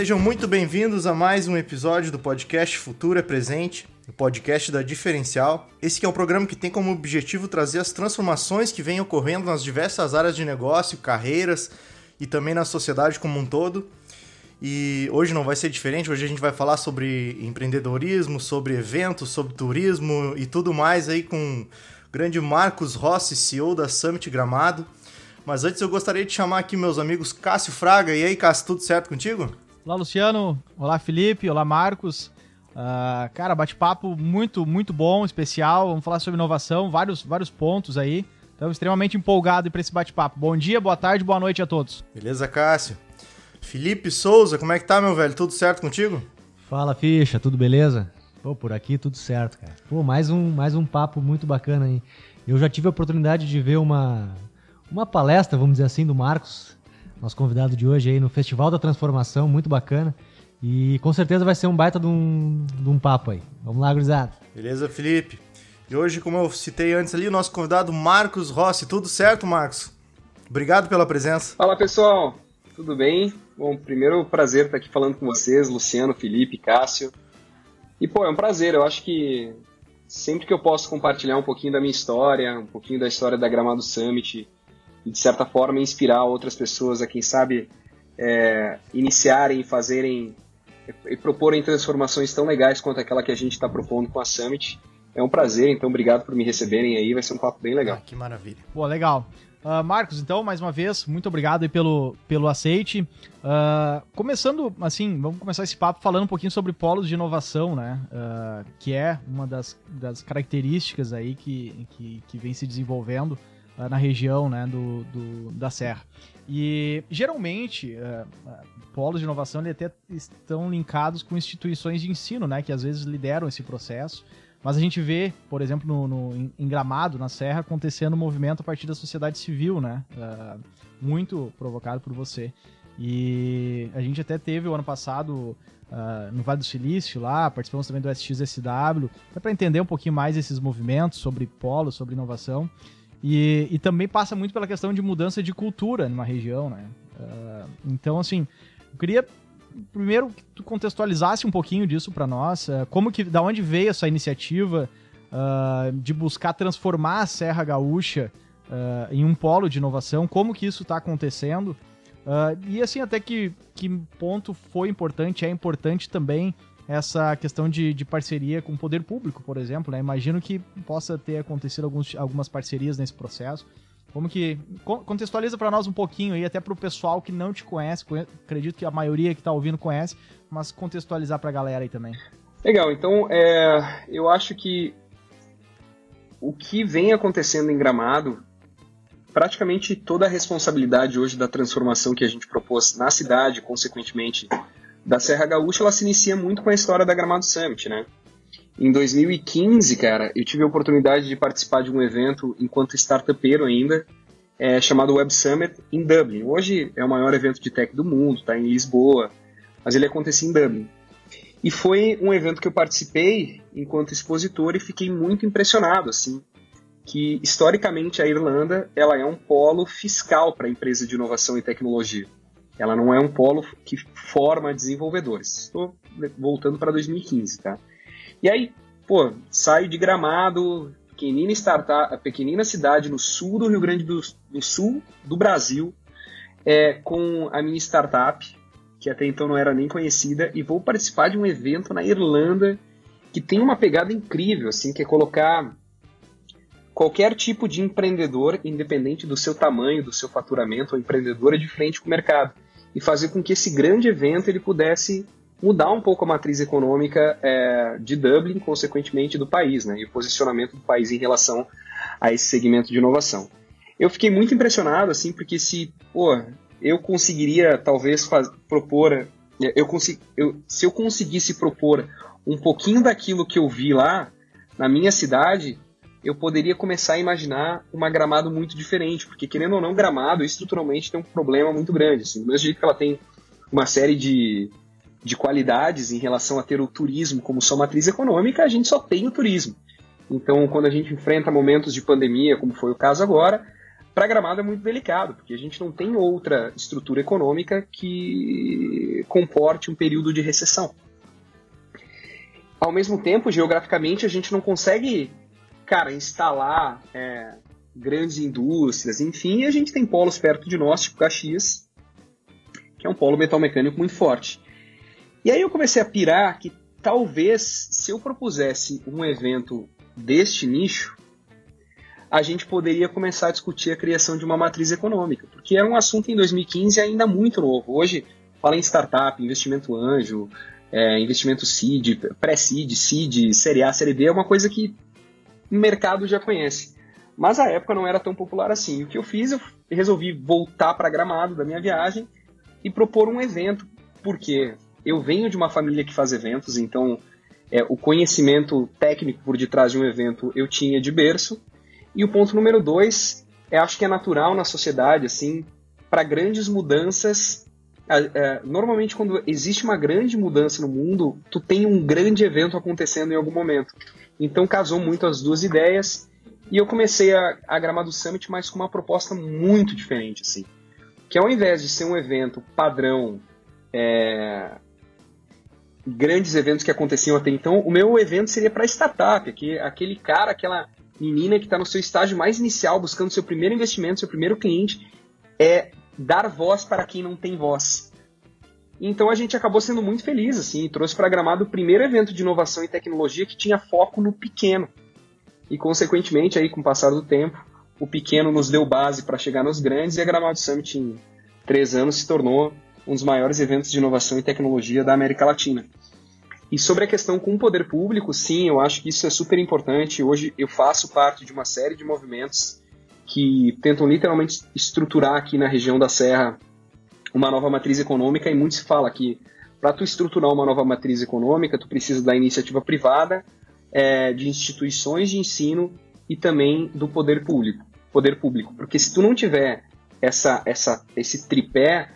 Sejam muito bem-vindos a mais um episódio do podcast Futuro é Presente, o podcast da Diferencial. Esse é um programa que tem como objetivo trazer as transformações que vêm ocorrendo nas diversas áreas de negócio, carreiras e também na sociedade como um todo. E hoje não vai ser diferente, hoje a gente vai falar sobre empreendedorismo, sobre eventos, sobre turismo e tudo mais aí com o grande Marcos Rossi, CEO da Summit Gramado. Mas antes eu gostaria de chamar aqui meus amigos Cássio Fraga. E aí, Cássio, tudo certo contigo? Olá, Luciano. Olá, Felipe. Olá, Marcos. Uh, cara, bate-papo muito, muito bom, especial. Vamos falar sobre inovação, vários, vários pontos aí. Estamos extremamente empolgados para esse bate-papo. Bom dia, boa tarde, boa noite a todos. Beleza, Cássio? Felipe Souza, como é que tá, meu velho? Tudo certo contigo? Fala, ficha, tudo beleza? Pô, por aqui tudo certo, cara. Pô, mais um, mais um papo muito bacana aí. Eu já tive a oportunidade de ver uma, uma palestra, vamos dizer assim, do Marcos, nosso convidado de hoje aí no Festival da Transformação, muito bacana. E com certeza vai ser um baita de um, de um papo aí. Vamos lá, gurizada. Beleza, Felipe. E hoje, como eu citei antes ali, o nosso convidado Marcos Rossi. Tudo certo, Marcos? Obrigado pela presença. Fala, pessoal. Tudo bem? Bom, primeiro prazer estar aqui falando com vocês, Luciano, Felipe, Cássio. E, pô, é um prazer. Eu acho que sempre que eu posso compartilhar um pouquinho da minha história, um pouquinho da história da Gramado Summit, e de certa forma inspirar outras pessoas a, quem sabe, é, iniciarem, fazerem e proporem transformações tão legais quanto aquela que a gente está propondo com a Summit. É um prazer, então obrigado por me receberem aí, vai ser um papo bem legal. Ah, que maravilha. Boa, legal. Uh, Marcos, então, mais uma vez, muito obrigado pelo, pelo aceite. Uh, começando, assim, vamos começar esse papo falando um pouquinho sobre polos de inovação, né? Uh, que é uma das, das características aí que, que, que vem se desenvolvendo na região né, do, do, da Serra. E, geralmente, polos de inovação até estão linkados com instituições de ensino, né? Que às vezes lideram esse processo. Mas a gente vê, por exemplo, no, no, em Gramado, na Serra, acontecendo um movimento a partir da sociedade civil, né? Uh, muito provocado por você. E a gente até teve o ano passado uh, no Vale do Silício lá, participamos também do SXSW, para entender um pouquinho mais esses movimentos sobre polo, sobre inovação. E, e, também passa muito pela questão de mudança de cultura numa região, né? Uh, então, assim, eu queria primeiro que tu contextualizasse um pouquinho disso para nós, uh, como que, da onde veio essa iniciativa uh, de buscar transformar a Serra Gaúcha em um polo de inovação, como que isso está acontecendo? E assim até que, que ponto foi importante, é importante também essa questão de, de parceria com o poder público, por exemplo, né? Imagino que possa ter acontecido alguns, algumas parcerias nesse processo. Como que. Contextualiza para nós um pouquinho aí, até para o pessoal que não te conhece, acredito que a maioria que está ouvindo conhece, mas contextualizar para a galera aí também. Legal, então é, eu acho que o que vem acontecendo em Gramado, praticamente toda a responsabilidade hoje da transformação que a gente propôs na cidade, consequentemente da Serra Gaúcha, ela se inicia muito com a história da Gramado Summit, né? Em 2015, cara, eu tive a oportunidade de participar de um evento enquanto startupeiro ainda, é, chamado Web Summit em Dublin. Hoje é o maior evento de tech do mundo, está em Lisboa, mas ele acontecia em Dublin. E foi um evento que eu participei enquanto expositor e fiquei muito impressionado, assim, que historicamente a Irlanda ela é um polo fiscal para empresas de inovação e tecnologia. Ela não é um polo que forma desenvolvedores. Estou voltando para 2015, tá? E aí, pô, saio de Gramado, pequenina startup, pequenina cidade no sul do Rio Grande do, do Sul do Brasil, é, com a minha startup, que até então não era nem conhecida, e vou participar de um evento na Irlanda que tem uma pegada incrível, assim, que é colocar qualquer tipo de empreendedor, independente do seu tamanho, do seu faturamento, ou empreendedora de frente com o mercado, e fazer com que esse grande evento ele pudesse mudar um pouco a matriz econômica é, de Dublin, consequentemente do país, né, e o posicionamento do país em relação a esse segmento de inovação. Eu fiquei muito impressionado, assim, porque se, pô, eu conseguiria talvez faz, propor, eu, consegui, eu, se eu conseguisse propor um pouquinho daquilo que eu vi lá na minha cidade, eu poderia começar a imaginar uma Gramado muito diferente, porque querendo ou não, Gramado estruturalmente tem um problema muito grande. Assim, do mesmo jeito que ela tem uma série de de qualidades em relação a ter o turismo como sua matriz econômica, a gente só tem o turismo. Então, quando a gente enfrenta momentos de pandemia, como foi o caso agora, para Gramado é muito delicado, porque a gente não tem outra estrutura econômica que comporte um período de recessão. Ao mesmo tempo, geograficamente, a gente não consegue, cara, instalar é, grandes indústrias, enfim, a gente tem polos perto de nós, tipo Caxias, que é um polo metalmecânico muito forte. E aí eu comecei a pirar que talvez, se eu propusesse um evento deste nicho, a gente poderia começar a discutir a criação de uma matriz econômica, porque era um assunto em 2015 ainda muito novo. Hoje fala em startup, investimento anjo, é, investimento seed, pré-seed, seed, série A, série B, é uma coisa que mercado já conhece. Mas a época não era tão popular assim. O que eu fiz, eu resolvi voltar para Gramado da minha viagem e propor um evento, porque eu venho de uma família que faz eventos, então é, o conhecimento técnico por detrás de um evento eu tinha de berço, e o ponto número dois, é, acho que é natural na sociedade, assim, para grandes mudanças. É, normalmente, quando existe uma grande mudança no mundo, tu tem um grande evento acontecendo em algum momento. Então, casou muito as duas ideias. E eu comecei a, a Gramado Summit, mas com uma proposta muito diferente, assim. Que ao invés de ser um evento padrão, é, grandes eventos que aconteciam até então, o meu evento seria para startup, que aquele cara, aquela menina que está no seu estágio mais inicial, buscando seu primeiro investimento, seu primeiro cliente, é dar voz para quem não tem voz. Então a gente acabou sendo muito feliz, assim, e trouxe para Gramado o primeiro evento de inovação e tecnologia que tinha foco no pequeno. E consequentemente, aí com o passar do tempo, o pequeno nos deu base para chegar nos grandes e a Gramado Summit em três anos se tornou um dos maiores eventos de inovação e tecnologia da América Latina. E sobre a questão com o poder público, sim, eu acho que isso é super importante. Hoje eu faço parte de uma série de movimentos que tentam literalmente estruturar aqui na região da Serra uma nova matriz econômica e muito se fala que para tu estruturar uma nova matriz econômica, tu precisa da iniciativa privada, é, de instituições de ensino e também do poder público, poder público, porque se tu não tiver essa, essa, esse tripé,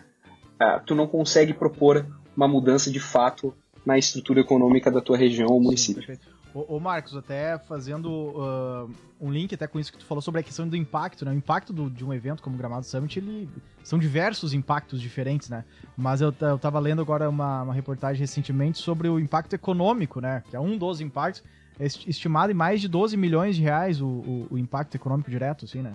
uh, tu não consegue propor uma mudança de fato na estrutura econômica da tua região ou município. Sim, ô, Marcos, até fazendo uh, um link até com isso que tu falou sobre a questão do impacto, né? O impacto do, de um evento como o Gramado Summit, ele são diversos impactos diferentes, né? Mas eu, eu tava lendo agora uma, uma reportagem recentemente sobre o impacto econômico, né? Que é um dos impactos, estimado em mais de 12 milhões de reais o, o, o impacto econômico direto, assim, né?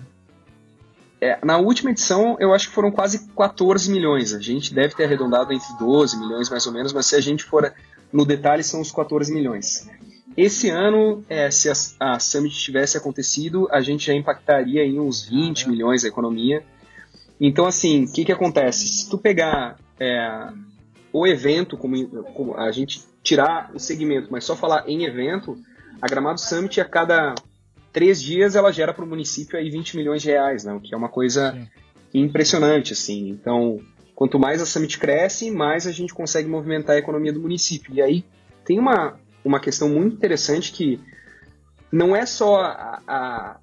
É, na última edição, eu acho que foram quase 14 milhões. A gente deve ter arredondado entre 12 milhões, mais ou menos, mas se a gente for no detalhe, são os 14 milhões. Esse ano, é, se a, a, Summit tivesse acontecido, a gente já impactaria em uns 20 milhões a economia. Então, assim, o que, que acontece? Se tu pegar é, o evento, como, como, a gente tirar o segmento, mas só falar em evento, a Gramado Summit a cada três dias ela gera para o município aí 20 milhões de reais, né? o que é uma coisa Sim. impressionante. assim. Então, quanto mais a Summit cresce, mais a gente consegue movimentar a economia do município. E aí tem uma, uma questão muito interessante que não é só a,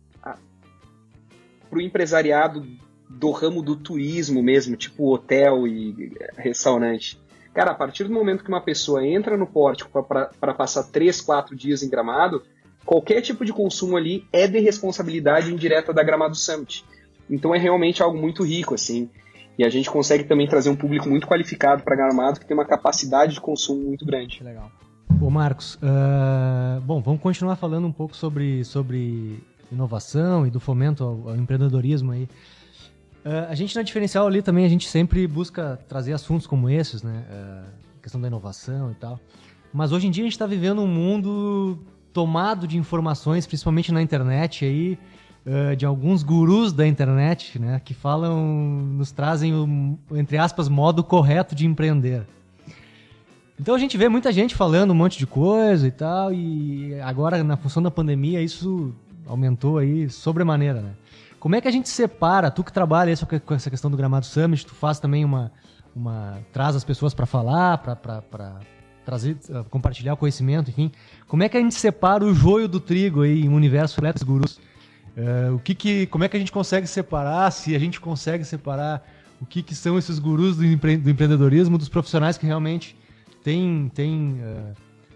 para o empresariado do ramo do turismo mesmo, tipo hotel e restaurante. Cara, a partir do momento que uma pessoa entra no pórtico para passar três, quatro dias em Gramado, qualquer tipo de consumo ali é de responsabilidade indireta da Gramado Summit. Então é realmente algo muito rico, assim. E a gente consegue também trazer um público muito qualificado para Gramado, que tem uma capacidade de consumo muito grande. Legal. Ô Marcos, uh, bom, vamos continuar falando um pouco sobre, sobre inovação e do fomento ao, ao empreendedorismo aí. Uh, a gente na Diferencial ali também, a gente sempre busca trazer assuntos como esses, né? Uh, questão da inovação e tal. Mas hoje em dia a gente está vivendo um mundo tomado de informações, principalmente na internet aí, de alguns gurus da internet, né, que falam, nos trazem o, entre aspas, modo correto de empreender. Então a gente vê muita gente falando um monte de coisa e tal, e agora na função da pandemia isso aumentou aí sobremaneira, né? Como é que a gente separa, tu que trabalha com essa questão do Gramado Summit, tu faz também uma, uma traz as pessoas para falar, para trazer, uh, compartilhar o conhecimento, enfim. Como é que a gente separa o joio do trigo aí em um universo atletas gurus? Uh, o que que, como é que a gente consegue separar, se a gente consegue separar o que, que são esses gurus do, empre do empreendedorismo dos profissionais que realmente têm, têm, uh,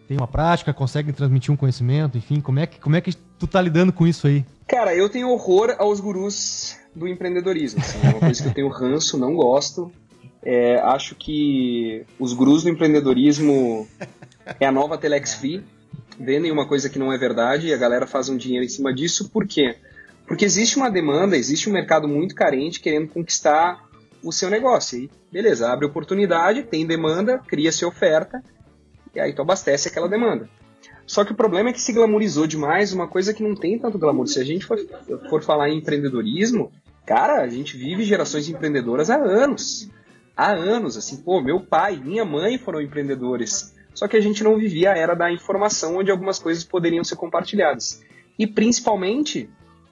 tem uma prática, conseguem transmitir um conhecimento, enfim, como é que, como é que tu tá lidando com isso aí? Cara, eu tenho horror aos gurus do empreendedorismo. Assim, é uma coisa que eu tenho ranço, não gosto. É, acho que os gurus do empreendedorismo é a nova Telex Free. Vendem uma coisa que não é verdade e a galera faz um dinheiro em cima disso. Por quê? Porque existe uma demanda, existe um mercado muito carente querendo conquistar o seu negócio. E beleza, abre oportunidade, tem demanda, cria-se oferta, e aí tu abastece aquela demanda. Só que o problema é que se glamourizou demais uma coisa que não tem tanto glamour. Se a gente for, for falar em empreendedorismo, cara, a gente vive gerações empreendedoras há anos. Há anos, assim, pô, meu pai, minha mãe foram empreendedores. Só que a gente não vivia a era da informação onde algumas coisas poderiam ser compartilhadas. E principalmente,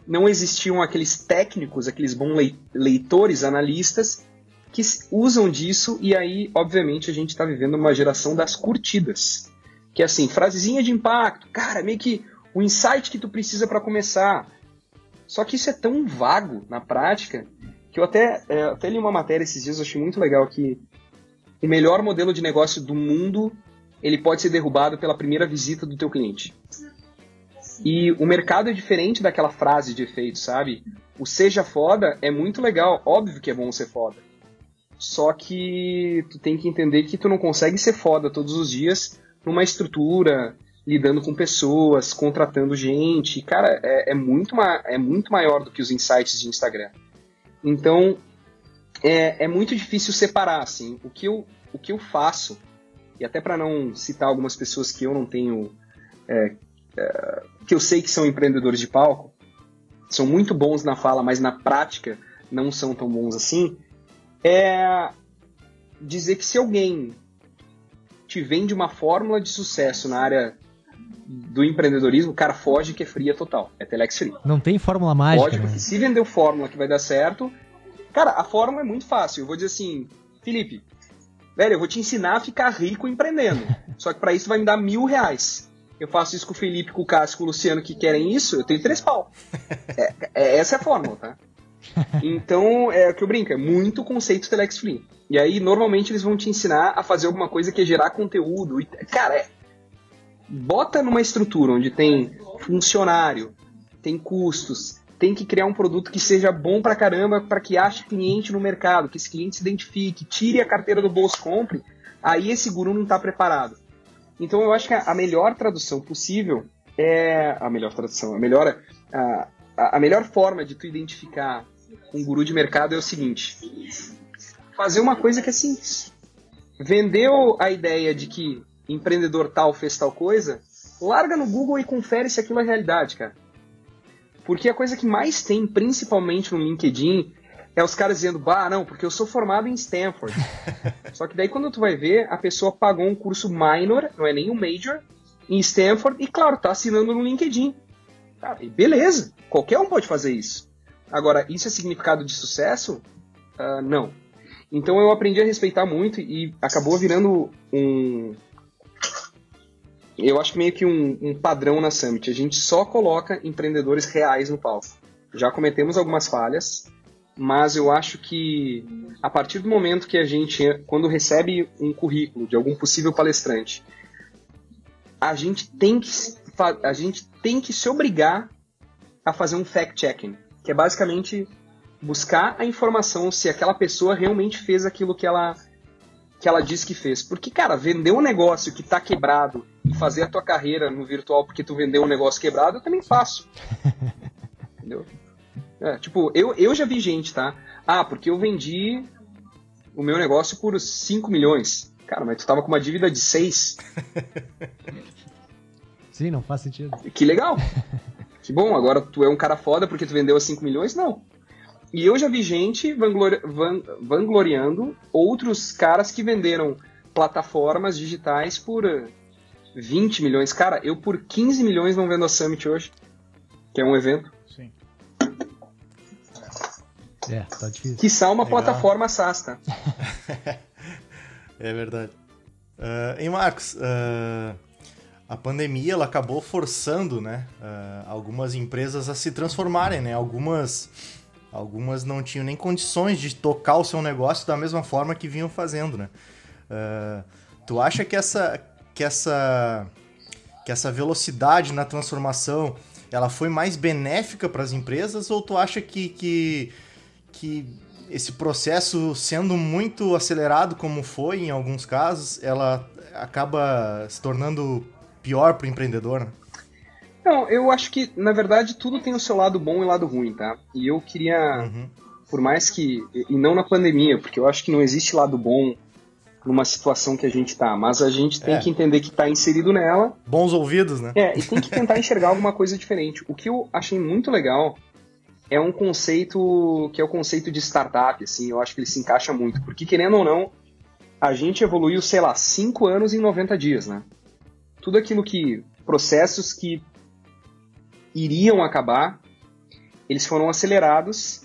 não existiam aqueles técnicos, aqueles bons leitores, analistas, que usam disso, e aí, obviamente, a gente está vivendo uma geração das curtidas. Que é assim, frasezinha de impacto, cara, meio que o insight que tu precisa para começar. Só que isso é tão vago na prática que eu até, é, até li uma matéria esses dias, eu achei muito legal que o melhor modelo de negócio do mundo ele pode ser derrubado pela primeira visita do teu cliente. E o mercado é diferente daquela frase de efeito, sabe? O seja foda é muito legal, óbvio que é bom ser foda. Só que tu tem que entender que tu não consegue ser foda todos os dias numa estrutura, lidando com pessoas, contratando gente. Cara, é, é muito, é muito maior do que os insights de Instagram. Então, é, é muito difícil separar, assim. O que eu, o que eu faço, e até para não citar algumas pessoas que eu não tenho é, é, que eu sei que são empreendedores de palco, são muito bons na fala, mas na prática não são tão bons assim, é dizer que se alguém te vende uma fórmula de sucesso na área do empreendedorismo, o cara foge que é fria total. É telex free. Não tem fórmula mágica. Foge, né? porque se vendeu fórmula que vai dar certo. Cara, a fórmula é muito fácil. Eu vou dizer assim, Felipe, velho, eu vou te ensinar a ficar rico empreendendo. Só que para isso vai me dar mil reais eu faço isso com o Felipe, com o Cássio, com o Luciano que querem isso, eu tenho três pau. É, é, essa é a fórmula, tá? Então, é o que eu brinco, é muito conceito Telex Free. E aí, normalmente, eles vão te ensinar a fazer alguma coisa que é gerar conteúdo. E, cara, é, bota numa estrutura onde tem funcionário, tem custos, tem que criar um produto que seja bom pra caramba para que ache cliente no mercado, que esse cliente se identifique, tire a carteira do bolso, compre. Aí esse guru não está preparado. Então eu acho que a melhor tradução possível é a melhor tradução, a melhor a, a melhor forma de tu identificar um guru de mercado é o seguinte: fazer uma coisa que é simples. Vendeu a ideia de que empreendedor tal fez tal coisa, larga no Google e confere se aquilo é realidade, cara. Porque a coisa que mais tem, principalmente no LinkedIn, é os caras dizendo, bah, não, porque eu sou formado em Stanford. Só que daí quando tu vai ver, a pessoa pagou um curso minor, não é nem um major, em Stanford, e claro, tá assinando no LinkedIn. Cara, e beleza, qualquer um pode fazer isso. Agora, isso é significado de sucesso? Uh, não. Então eu aprendi a respeitar muito e acabou virando um. Eu acho meio que um, um padrão na Summit. A gente só coloca empreendedores reais no palco. Já cometemos algumas falhas, mas eu acho que a partir do momento que a gente, quando recebe um currículo de algum possível palestrante, a gente tem que, a gente tem que se obrigar a fazer um fact-checking, que é basicamente buscar a informação se aquela pessoa realmente fez aquilo que ela que ela disse que fez. Porque, cara, vender um negócio que tá quebrado e fazer a tua carreira no virtual porque tu vendeu um negócio quebrado, eu também faço. Entendeu? É, tipo, eu, eu já vi gente, tá? Ah, porque eu vendi o meu negócio por 5 milhões. Cara, mas tu tava com uma dívida de 6. Sim, não faz sentido. Que legal. que bom, agora tu é um cara foda porque tu vendeu a 5 milhões? Não. E eu já vi gente vanglori van vangloriando outros caras que venderam plataformas digitais por 20 milhões. Cara, eu por 15 milhões não vendo a Summit hoje, que é um evento. É, tá difícil. Que são uma Legal. plataforma SaaS, tá? é verdade. Uh, e Marcos, uh, a pandemia ela acabou forçando né, uh, algumas empresas a se transformarem, né? Algumas, algumas não tinham nem condições de tocar o seu negócio da mesma forma que vinham fazendo, né? Uh, tu acha que essa, que essa que essa velocidade na transformação ela foi mais benéfica para as empresas ou tu acha que, que, que esse processo sendo muito acelerado como foi em alguns casos, ela acaba se tornando pior para o empreendedor? Né? Não, eu acho que, na verdade, tudo tem o seu lado bom e lado ruim, tá? E eu queria, uhum. por mais que. E não na pandemia, porque eu acho que não existe lado bom numa situação que a gente tá, mas a gente tem é. que entender que tá inserido nela. Bons ouvidos, né? É, e tem que tentar enxergar alguma coisa diferente. O que eu achei muito legal é um conceito que é o conceito de startup, assim, eu acho que ele se encaixa muito, porque querendo ou não, a gente evoluiu, sei lá, 5 anos em 90 dias, né? Tudo aquilo que processos que iriam acabar, eles foram acelerados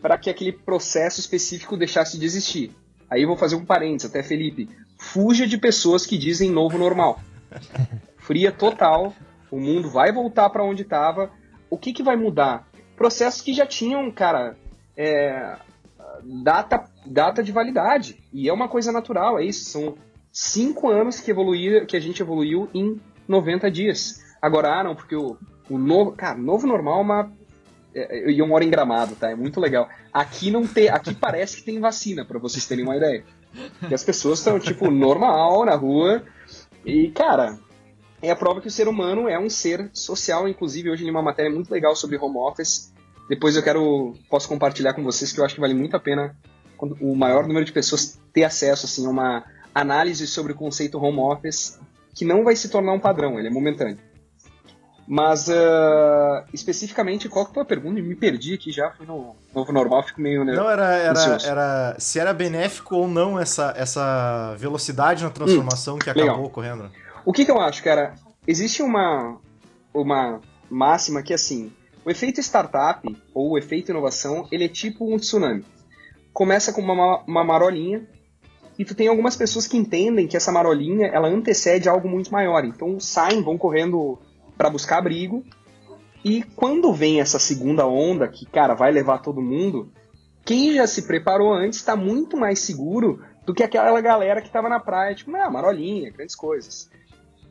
para que aquele processo específico deixasse de existir. Aí eu vou fazer um parênteses, até Felipe. Fuja de pessoas que dizem novo normal. Fria total, o mundo vai voltar para onde estava. O que, que vai mudar? Processos que já tinham, cara, é, data, data de validade. E é uma coisa natural, é isso. São cinco anos que, evoluir, que a gente evoluiu em 90 dias. Agora, ah, não, porque o, o novo. Cara, novo normal é uma. É, e eu moro em gramado, tá? É muito legal. Aqui não tem. Aqui parece que tem vacina, para vocês terem uma ideia. Que as pessoas estão, tipo, normal na rua. E, cara, é a prova que o ser humano é um ser social. Inclusive, hoje li uma matéria muito legal sobre home office. Depois eu quero. Posso compartilhar com vocês que eu acho que vale muito a pena o maior número de pessoas ter acesso assim, a uma análise sobre o conceito home office, que não vai se tornar um padrão, ele é momentâneo. Mas, uh, especificamente, qual que foi a pergunta? Me perdi aqui já, fui no novo normal, fico meio Não, era, era, era se era benéfico ou não essa, essa velocidade na transformação hum, que acabou legal. ocorrendo. O que, que eu acho, cara? Existe uma, uma máxima que, assim, o efeito startup, ou o efeito inovação, ele é tipo um tsunami. Começa com uma, uma marolinha, e tu tem algumas pessoas que entendem que essa marolinha, ela antecede algo muito maior. Então saem, vão correndo para buscar abrigo. E quando vem essa segunda onda, que, cara, vai levar todo mundo, quem já se preparou antes está muito mais seguro do que aquela galera que estava na praia, tipo, ah, marolinha, grandes coisas.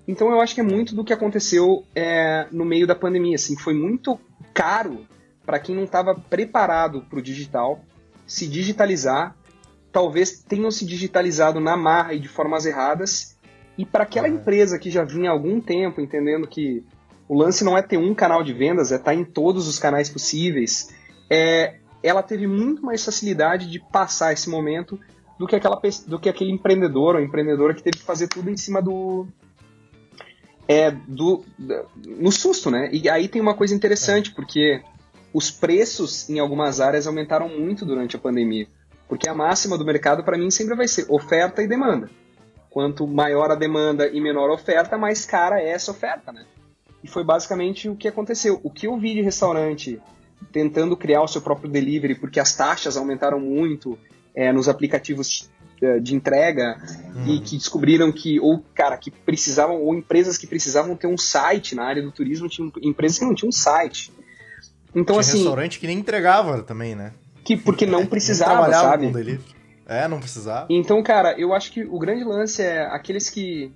Então eu acho que é muito do que aconteceu é, no meio da pandemia, assim, foi muito caro para quem não estava preparado para o digital se digitalizar, talvez tenham se digitalizado na marra e de formas erradas, e para aquela uhum. empresa que já vinha há algum tempo entendendo que o lance não é ter um canal de vendas, é estar tá em todos os canais possíveis. É, ela teve muito mais facilidade de passar esse momento do que, aquela, do que aquele empreendedor ou empreendedora que teve que fazer tudo em cima do. É, do, no susto, né? E aí tem uma coisa interessante, é. porque os preços em algumas áreas aumentaram muito durante a pandemia. Porque a máxima do mercado, para mim, sempre vai ser oferta e demanda. Quanto maior a demanda e menor a oferta, mais cara é essa oferta, né? E foi basicamente o que aconteceu. O que eu vi de restaurante tentando criar o seu próprio delivery, porque as taxas aumentaram muito é, nos aplicativos de entrega hum. e que descobriram que ou cara que precisavam ou empresas que precisavam ter um site na área do turismo tinham empresas que não tinham um site. Então Tinha assim restaurante que nem entregava também né? que porque não precisava sabe? é não precisava. Então cara eu acho que o grande lance é aqueles que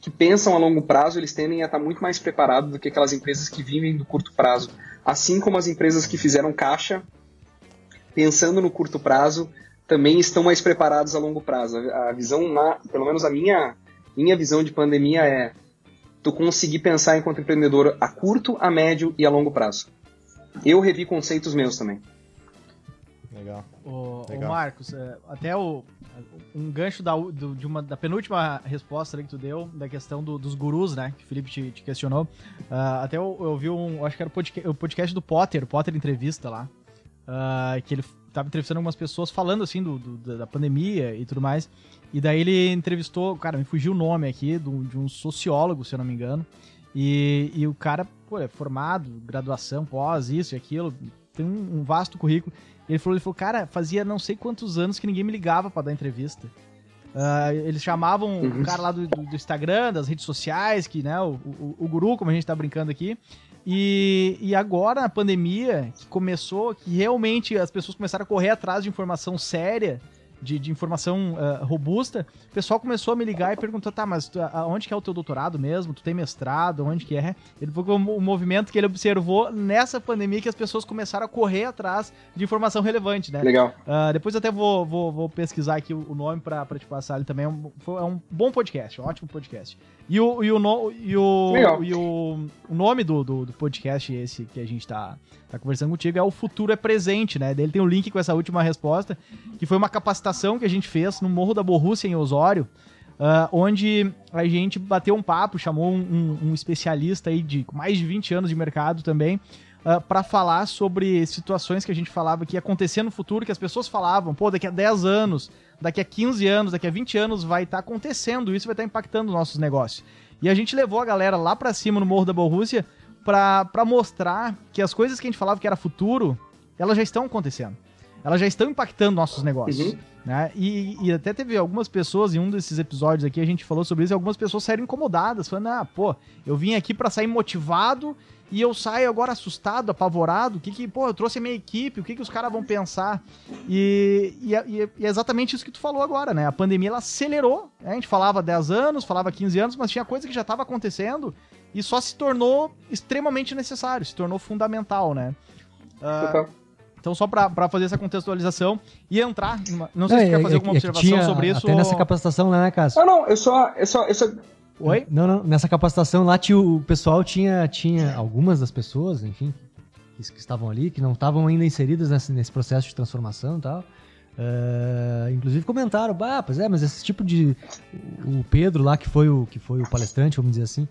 que pensam a longo prazo, eles tendem a estar muito mais preparados do que aquelas empresas que vivem do curto prazo. Assim como as empresas que fizeram caixa, pensando no curto prazo, também estão mais preparados a longo prazo. A visão, na, pelo menos a minha, minha visão de pandemia é tu conseguir pensar enquanto empreendedor a curto, a médio e a longo prazo. Eu revi conceitos meus também. Legal. O, Legal. o Marcos, é, até o, um gancho da, do, de uma, da penúltima resposta que tu deu, da questão do, dos gurus, né? Que o Felipe te, te questionou. Uh, até eu, eu vi um. Acho que era o podcast, o podcast do Potter, o Potter Entrevista lá. Uh, que ele tava entrevistando algumas pessoas falando assim do, do, da pandemia e tudo mais. E daí ele entrevistou, cara, me fugiu o nome aqui, do, de um sociólogo, se eu não me engano. E, e o cara, pô, é formado, graduação, pós, isso e aquilo, tem um, um vasto currículo. Ele falou, ele falou, cara, fazia não sei quantos anos que ninguém me ligava para dar entrevista. Uh, eles chamavam uhum. o cara lá do, do, Instagram, das redes sociais, que, né, o, o, o, guru, como a gente tá brincando aqui. E, e agora, na pandemia, que começou, que realmente as pessoas começaram a correr atrás de informação séria, de, de informação uh, robusta, o pessoal começou a me ligar e perguntou, tá, mas tu, aonde que é o teu doutorado mesmo? Tu tem mestrado? Onde que é? Ele foi o, o movimento que ele observou nessa pandemia que as pessoas começaram a correr atrás de informação relevante, né? Legal. Uh, depois até vou, vou, vou pesquisar aqui o, nome pra, pra te passar ele também. É um, é um bom podcast, um ótimo podcast. E o, e o, no, e o, e o, o nome do, do, do, podcast esse que a gente tá, tá conversando contigo é O Futuro é Presente, né? Ele tem um link com essa última resposta, que foi uma capacitação que a gente fez no Morro da Borrússia, em Osório, uh, onde a gente bateu um papo, chamou um, um, um especialista aí de mais de 20 anos de mercado também, uh, ah, para falar sobre situações que a gente falava que ia acontecer no futuro, que as pessoas falavam, pô, daqui a 10 anos, daqui a 15 anos, daqui a 20 anos vai estar tá acontecendo, isso vai estar tá impactando os nossos negócios. E a gente levou a galera lá para cima no Morro da Borrússia para mostrar que as coisas que a gente falava que era futuro, elas já estão acontecendo. Elas já estão impactando nossos negócios. Uhum. Né? E, e, até teve algumas pessoas, em um desses episódios aqui, a gente falou sobre isso, e algumas pessoas saíram incomodadas, falando, ah, pô, eu vim aqui para sair motivado e eu saio agora assustado, apavorado. O que que, pô, eu trouxe a minha equipe, o que que os caras vão pensar? E, e, é, e, é exatamente isso que tu falou agora, né? A pandemia ela acelerou. Né? A gente falava 10 anos, falava 15 anos, mas tinha coisa que já estava acontecendo e só se tornou extremamente necessário, se tornou fundamental, né? Uh, então, só para fazer essa contextualização e entrar. Numa, não sei é, se você quer fazer é, alguma é, observação tinha, sobre isso. Até ou... nessa capacitação, né, Cássio? Ah, não, eu só, eu só, eu só Oi? Não, não. Nessa capacitação lá tinha, o pessoal tinha, tinha algumas das pessoas, enfim, que, que estavam ali, que não estavam ainda inseridas nesse, nesse processo de transformação e tal. Uh, inclusive comentaram, bah, pois é, mas esse tipo de. O Pedro lá, que foi o, que foi o palestrante, vamos dizer assim,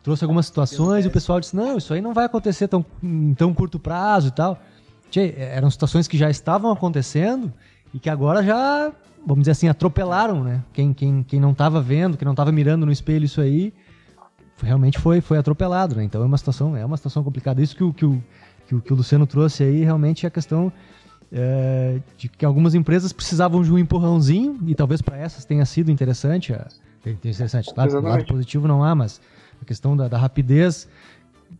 trouxe algumas situações e o pessoal disse: não, isso aí não vai acontecer tão, em tão curto prazo e tal. Tchê, eram situações que já estavam acontecendo e que agora já vamos dizer assim, atropelaram, né? Quem, quem, quem não estava vendo, quem não estava mirando no espelho isso aí, realmente foi, foi atropelado, né? Então é uma situação, é uma situação complicada. Isso que o, que o, que o, que o Luciano trouxe aí realmente é a questão é, de que algumas empresas precisavam de um empurrãozinho, e talvez para essas tenha sido interessante. É, interessante, claro, do lado positivo não há, mas a questão da, da rapidez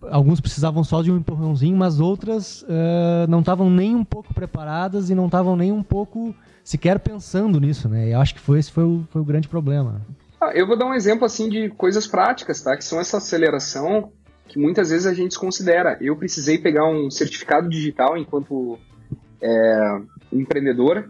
alguns precisavam só de um empurrãozinho, mas outras uh, não estavam nem um pouco preparadas e não estavam nem um pouco sequer pensando nisso, né? E acho que foi, esse foi o, foi o grande problema. Ah, eu vou dar um exemplo assim de coisas práticas, tá? Que são essa aceleração que muitas vezes a gente desconsidera. Eu precisei pegar um certificado digital enquanto é, empreendedor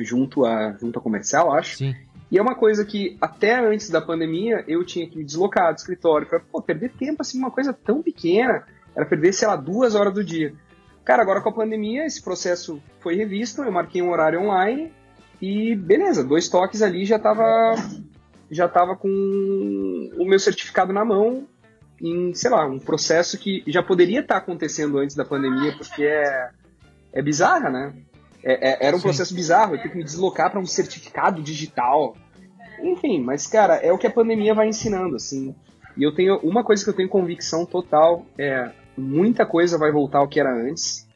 junto a junto a comercial, acho. Sim. E é uma coisa que até antes da pandemia eu tinha que me deslocar do escritório para perder tempo assim, uma coisa tão pequena, era perder sei lá duas horas do dia. Cara, agora com a pandemia, esse processo foi revisto, eu marquei um horário online e beleza, dois toques ali já tava já tava com o meu certificado na mão em, sei lá, um processo que já poderia estar tá acontecendo antes da pandemia, porque é, é bizarra, né? É, é, era um Sim. processo bizarro, eu tenho que me deslocar para um certificado digital. Enfim, mas cara, é o que a pandemia vai ensinando, assim. E eu tenho uma coisa que eu tenho convicção total é muita coisa vai voltar ao que era antes.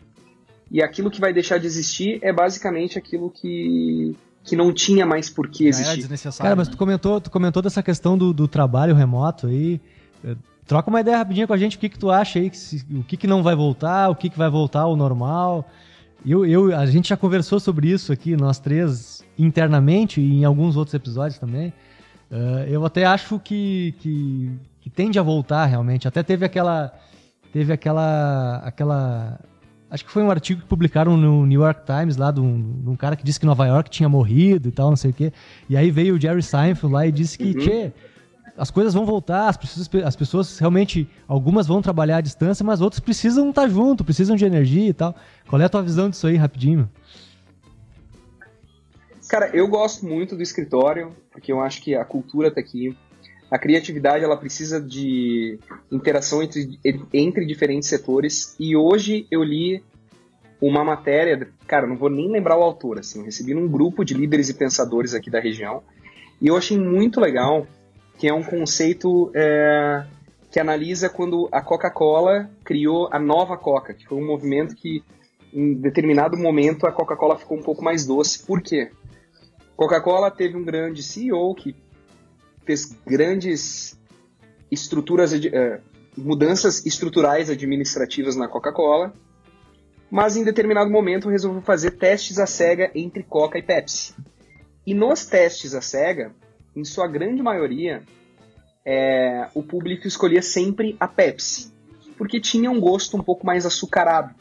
E aquilo que vai deixar de existir é basicamente aquilo que, que não tinha mais por que existir. Cara, mas né? tu comentou, tu comentou dessa questão do, do trabalho remoto aí. Eh, troca uma ideia rapidinho com a gente, o que, que tu acha aí, o que, que não vai voltar, o que, que vai voltar ao normal. Eu, eu, a gente já conversou sobre isso aqui, nós três, internamente e em alguns outros episódios também. Uh, eu até acho que, que, que, tende a voltar realmente. Até teve aquela teve aquela. aquela Acho que foi um artigo que publicaram no New York Times lá de um, de um, cara que disse que Nova York tinha morrido e tal, não sei o quê. E aí veio o Jerry Seinfeld lá e disse que, uhum. As coisas vão voltar, as pessoas, as pessoas realmente, algumas vão trabalhar à distância, mas outras precisam estar junto, precisam de energia e tal. Qual é a tua visão disso aí, rapidinho? Cara, eu gosto muito do escritório, porque eu acho que a cultura tá aqui a criatividade ela precisa de interação entre, entre diferentes setores. E hoje eu li uma matéria, cara, não vou nem lembrar o autor, assim, eu recebi num grupo de líderes e pensadores aqui da região. E eu achei muito legal que é um conceito é, que analisa quando a Coca-Cola criou a nova Coca, que foi um movimento que em determinado momento a Coca-Cola ficou um pouco mais doce. Por quê? Coca-Cola teve um grande CEO que fez grandes estruturas, uh, mudanças estruturais administrativas na Coca-Cola. mas em determinado momento resolveu fazer testes à cega entre Coca e Pepsi. E nos testes à cega, em sua grande maioria, é, o público escolhia sempre a Pepsi, porque tinha um gosto um pouco mais açucarado.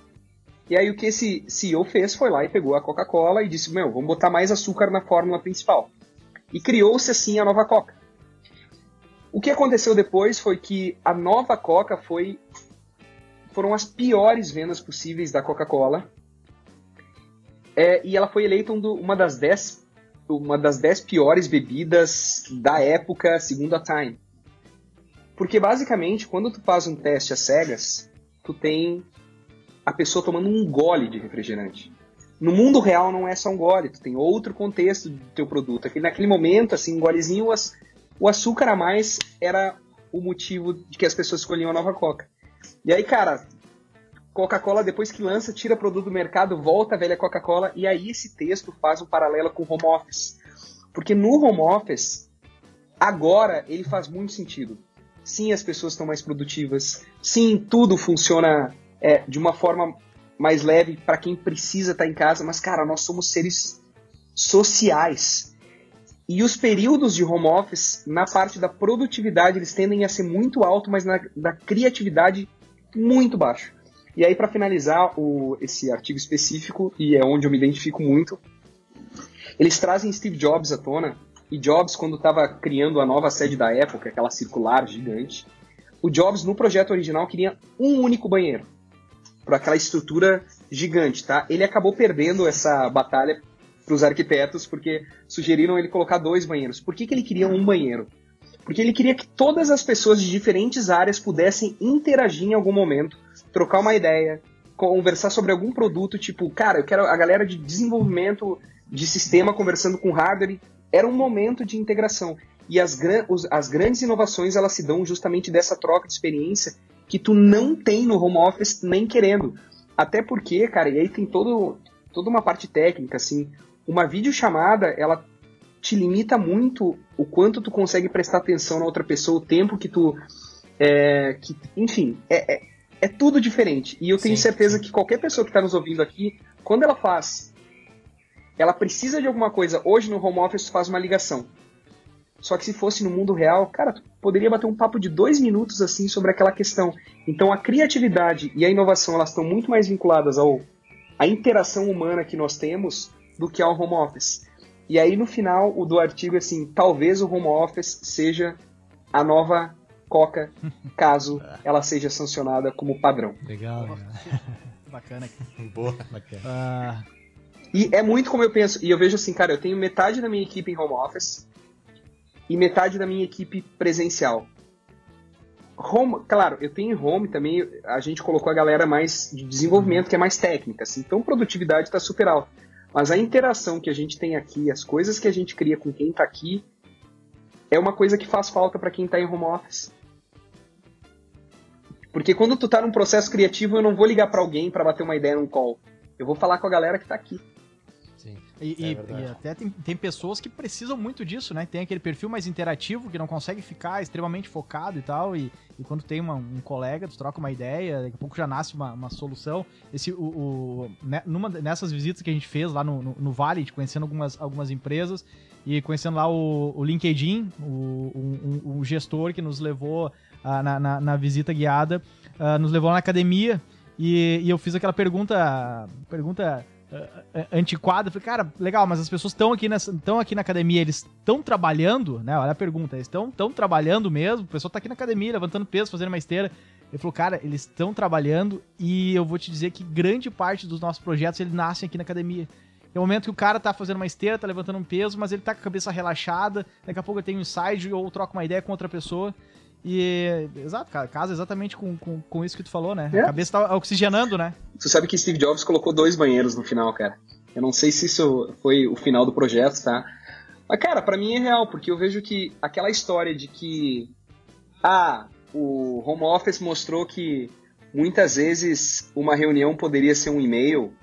E aí o que esse CEO fez foi lá e pegou a Coca-Cola e disse, meu, vamos botar mais açúcar na fórmula principal. E criou-se assim a nova Coca. O que aconteceu depois foi que a nova Coca foi foram as piores vendas possíveis da Coca-Cola. É, e ela foi eleita uma das dez uma das dez piores bebidas da época, segundo a Time. Porque basicamente, quando tu faz um teste às cegas, tu tem a pessoa tomando um gole de refrigerante. No mundo real não é só um gole, tu tem outro contexto do teu produto. Aqui, naquele momento, assim, um golezinho, o açúcar a mais era o motivo de que as pessoas escolhiam a nova Coca. E aí, cara, Coca-Cola, depois que lança, tira produto do mercado, volta a velha Coca-Cola, e aí esse texto faz um paralelo com o home office. Porque no home office, agora ele faz muito sentido. Sim, as pessoas estão mais produtivas. Sim, tudo funciona é, de uma forma mais leve para quem precisa estar tá em casa. Mas, cara, nós somos seres sociais. E os períodos de home office, na parte da produtividade, eles tendem a ser muito alto, mas na da criatividade muito baixo. E aí, para finalizar o, esse artigo específico, e é onde eu me identifico muito, eles trazem Steve Jobs à tona. E Jobs, quando estava criando a nova sede da época, aquela circular gigante, o Jobs, no projeto original, queria um único banheiro. Para aquela estrutura gigante, tá? Ele acabou perdendo essa batalha para os arquitetos, porque sugeriram ele colocar dois banheiros. Por que, que ele queria um banheiro? Porque ele queria que todas as pessoas de diferentes áreas pudessem interagir em algum momento, trocar uma ideia, conversar sobre algum produto, tipo, cara, eu quero a galera de desenvolvimento de sistema conversando com hardware. Era um momento de integração. E as, as grandes inovações elas se dão justamente dessa troca de experiência que tu não tem no home office nem querendo. Até porque, cara, e aí tem todo, toda uma parte técnica, assim, uma videochamada, ela te limita muito o quanto tu consegue prestar atenção na outra pessoa, o tempo que tu. É, que, enfim, é, é, é, tudo diferente. E eu tenho sim, certeza sim. que qualquer pessoa que está nos ouvindo aqui, quando ela faz. Ela precisa de alguma coisa. Hoje no home office tu faz uma ligação. Só que se fosse no mundo real, cara, tu poderia bater um papo de dois minutos assim sobre aquela questão. Então a criatividade e a inovação elas estão muito mais vinculadas ao à interação humana que nós temos do que ao home office. E aí no final o do artigo é assim, talvez o home office seja a nova Coca, caso ela seja sancionada como padrão. Legal. Bacana. Boa. Bacana. Uh... E é muito como eu penso. E eu vejo assim, cara, eu tenho metade da minha equipe em home office e metade da minha equipe presencial. Home, claro, eu tenho home também, a gente colocou a galera mais de desenvolvimento, que é mais técnica, assim, então produtividade está super alta. Mas a interação que a gente tem aqui, as coisas que a gente cria com quem está aqui, é uma coisa que faz falta para quem está em home office. Porque quando tu tá num processo criativo, eu não vou ligar para alguém para bater uma ideia num call. Eu vou falar com a galera que está aqui. E, é e, até tem, tem, pessoas que precisam muito disso, né? Tem aquele perfil mais interativo que não consegue ficar extremamente focado e tal. E, e quando tem uma, um colega, tu troca uma ideia, daqui a pouco já nasce uma, uma solução. Esse, o, o, né, numa, nessas visitas que a gente fez lá no, no, no Vale, conhecendo algumas, algumas empresas e conhecendo lá o, o LinkedIn, o, um, um, gestor que nos levou uh, na, na, na, visita guiada, uh, nos levou na academia. E, e eu fiz aquela pergunta. Pergunta antiquada. Falei, cara, legal, mas as pessoas estão aqui, nessa, aqui na academia, eles estão trabalhando, né? Olha a pergunta, eles estão trabalhando mesmo? O pessoal está aqui na academia, levantando peso, fazendo uma esteira. Ele falou, cara, eles estão trabalhando e eu vou te dizer que grande parte dos nossos projetos, eles nascem aqui na academia. É o momento que o cara tá fazendo uma esteira, tá levantando um peso, mas ele tá com a cabeça relaxada, daqui a pouco ele tem um insight ou troca uma ideia com outra pessoa. E, exato, cara, casa exatamente com, com, com isso que tu falou, né? É. A cabeça tá oxigenando, né? Tu sabe que Steve Jobs colocou dois banheiros no final, cara. Eu não sei se isso foi o final do projeto, tá? Mas, cara, para mim é real, porque eu vejo que aquela história de que. Ah, o home office mostrou que muitas vezes uma reunião poderia ser um e-mail.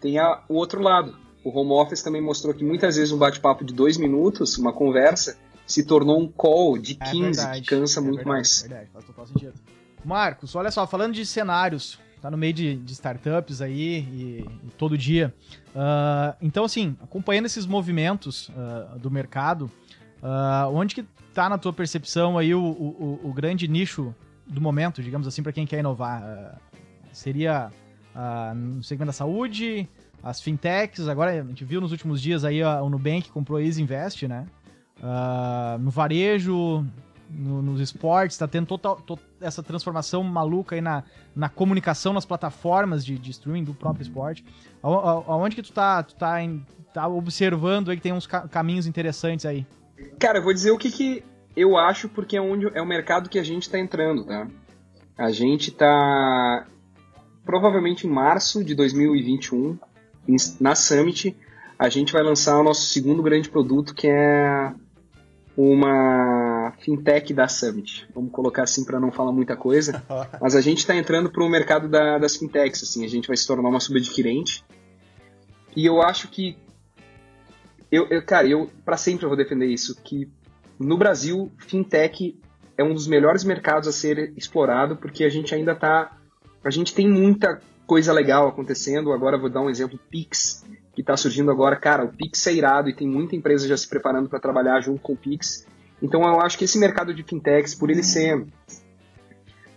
Tem a, o outro lado. O home office também mostrou que muitas vezes um bate-papo de dois minutos, uma conversa, se tornou um call de 15, é verdade, que cansa é muito verdade, mais. É verdade, faz total sentido. Marcos, olha só, falando de cenários, tá no meio de, de startups aí e, e todo dia. Uh, então, assim, acompanhando esses movimentos uh, do mercado, uh, onde que tá na tua percepção aí o, o, o grande nicho do momento, digamos assim, para quem quer inovar? seria no segmento da saúde, as fintechs, agora a gente viu nos últimos dias aí o Nubank comprou a Easy Invest, né? No varejo, no, nos esportes, tá tendo total, to, essa transformação maluca aí na, na comunicação nas plataformas de, de streaming do próprio esporte. Aonde que tu tá, tu tá, em, tá observando aí que tem uns ca caminhos interessantes aí? Cara, eu vou dizer o que, que eu acho, porque é onde é o mercado que a gente tá entrando, tá? A gente tá provavelmente em março de 2021, na Summit, a gente vai lançar o nosso segundo grande produto, que é uma fintech da Summit. Vamos colocar assim para não falar muita coisa. Mas a gente está entrando para o mercado da, das fintechs. Assim, a gente vai se tornar uma subadquirente. E eu acho que. Eu, eu cara, eu para sempre eu vou defender isso. Que no Brasil, fintech é um dos melhores mercados a ser explorado, porque a gente ainda está. A gente tem muita coisa legal acontecendo. Agora vou dar um exemplo: Pix que está surgindo agora, cara, o Pix é irado e tem muita empresa já se preparando para trabalhar junto com o Pix. Então eu acho que esse mercado de fintechs, por ele ser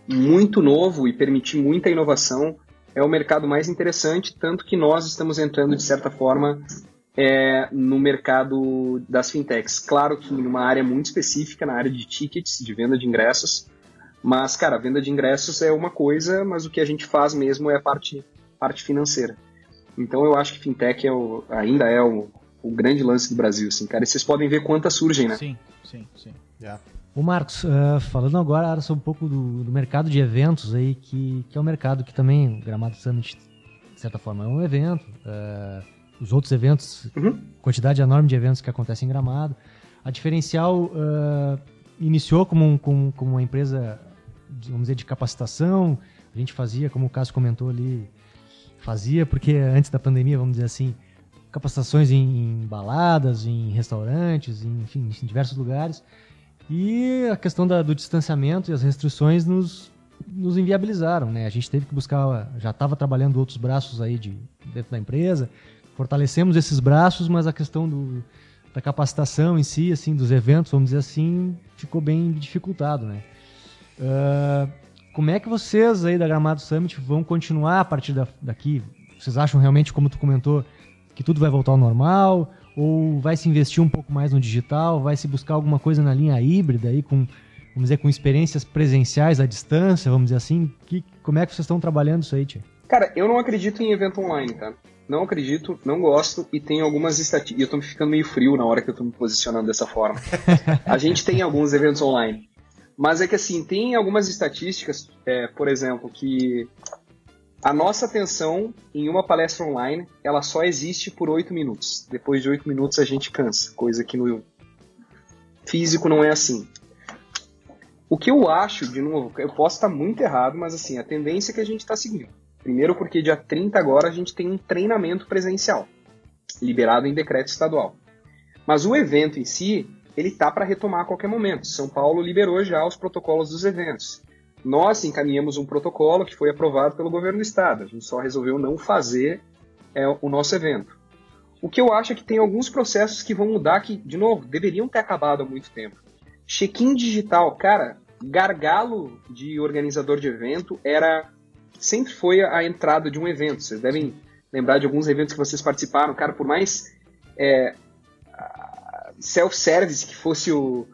muito novo e permitir muita inovação, é o mercado mais interessante, tanto que nós estamos entrando, de certa forma, é, no mercado das fintechs. Claro que numa área muito específica, na área de tickets, de venda de ingressos, mas, cara, a venda de ingressos é uma coisa, mas o que a gente faz mesmo é a parte, parte financeira. Então eu acho que fintech é o, ainda é o, o, grande lance do Brasil, assim, cara. E vocês podem ver quantas surgem, né? Sim, sim, sim. Yeah. O Marcos, uh, falando agora um pouco do, do, mercado de eventos aí, que, que é um mercado que também, o Gramado Summit, de certa forma, é um evento. Uh, os outros eventos, uhum. quantidade enorme de eventos que acontecem em Gramado. A Diferencial uh, iniciou como, um, como, como uma empresa, vamos dizer, de capacitação. A gente fazia, como o Cássio comentou ali, fazia, porque antes da pandemia, vamos dizer assim, capacitações em, em baladas, em restaurantes, em, enfim, em diversos lugares. E a questão da, do distanciamento e as restrições nos, nos inviabilizaram, né? A gente teve que buscar, já estava trabalhando outros braços aí de, dentro da empresa, fortalecemos esses braços, mas a questão do, da capacitação em si, assim, dos eventos, vamos dizer assim, ficou bem dificultado, né? Uh, como é que vocês aí da Gramado Summit vão continuar a partir da, daqui? Vocês acham realmente, como tu comentou, que tudo vai voltar ao normal? Ou vai se investir um pouco mais no digital? Vai se buscar alguma coisa na linha híbrida aí com, vamos dizer, com experiências presenciais à distância, vamos dizer assim? Que, como é que vocês estão trabalhando isso aí, Tia? Cara, eu não acredito em evento online, tá? Não acredito, não gosto e tem algumas estatísticas. Eu tô ficando meio frio na hora que eu tô me posicionando dessa forma. a gente tem alguns eventos online. Mas é que assim, tem algumas estatísticas, é, por exemplo, que a nossa atenção em uma palestra online, ela só existe por 8 minutos. Depois de 8 minutos a gente cansa, coisa que no físico não é assim. O que eu acho, de novo, eu posso estar muito errado, mas assim, a tendência que a gente está seguindo. Primeiro porque dia 30 agora a gente tem um treinamento presencial, liberado em decreto estadual. Mas o evento em si, ele tá para retomar a qualquer momento. São Paulo liberou já os protocolos dos eventos. Nós encaminhamos um protocolo que foi aprovado pelo governo do estado. A gente só resolveu não fazer é, o nosso evento. O que eu acho é que tem alguns processos que vão mudar que, de novo, deveriam ter acabado há muito tempo. Check-in digital, cara, gargalo de organizador de evento era sempre foi a entrada de um evento. Vocês devem lembrar de alguns eventos que vocês participaram, cara, por mais é, self-service que fosse o,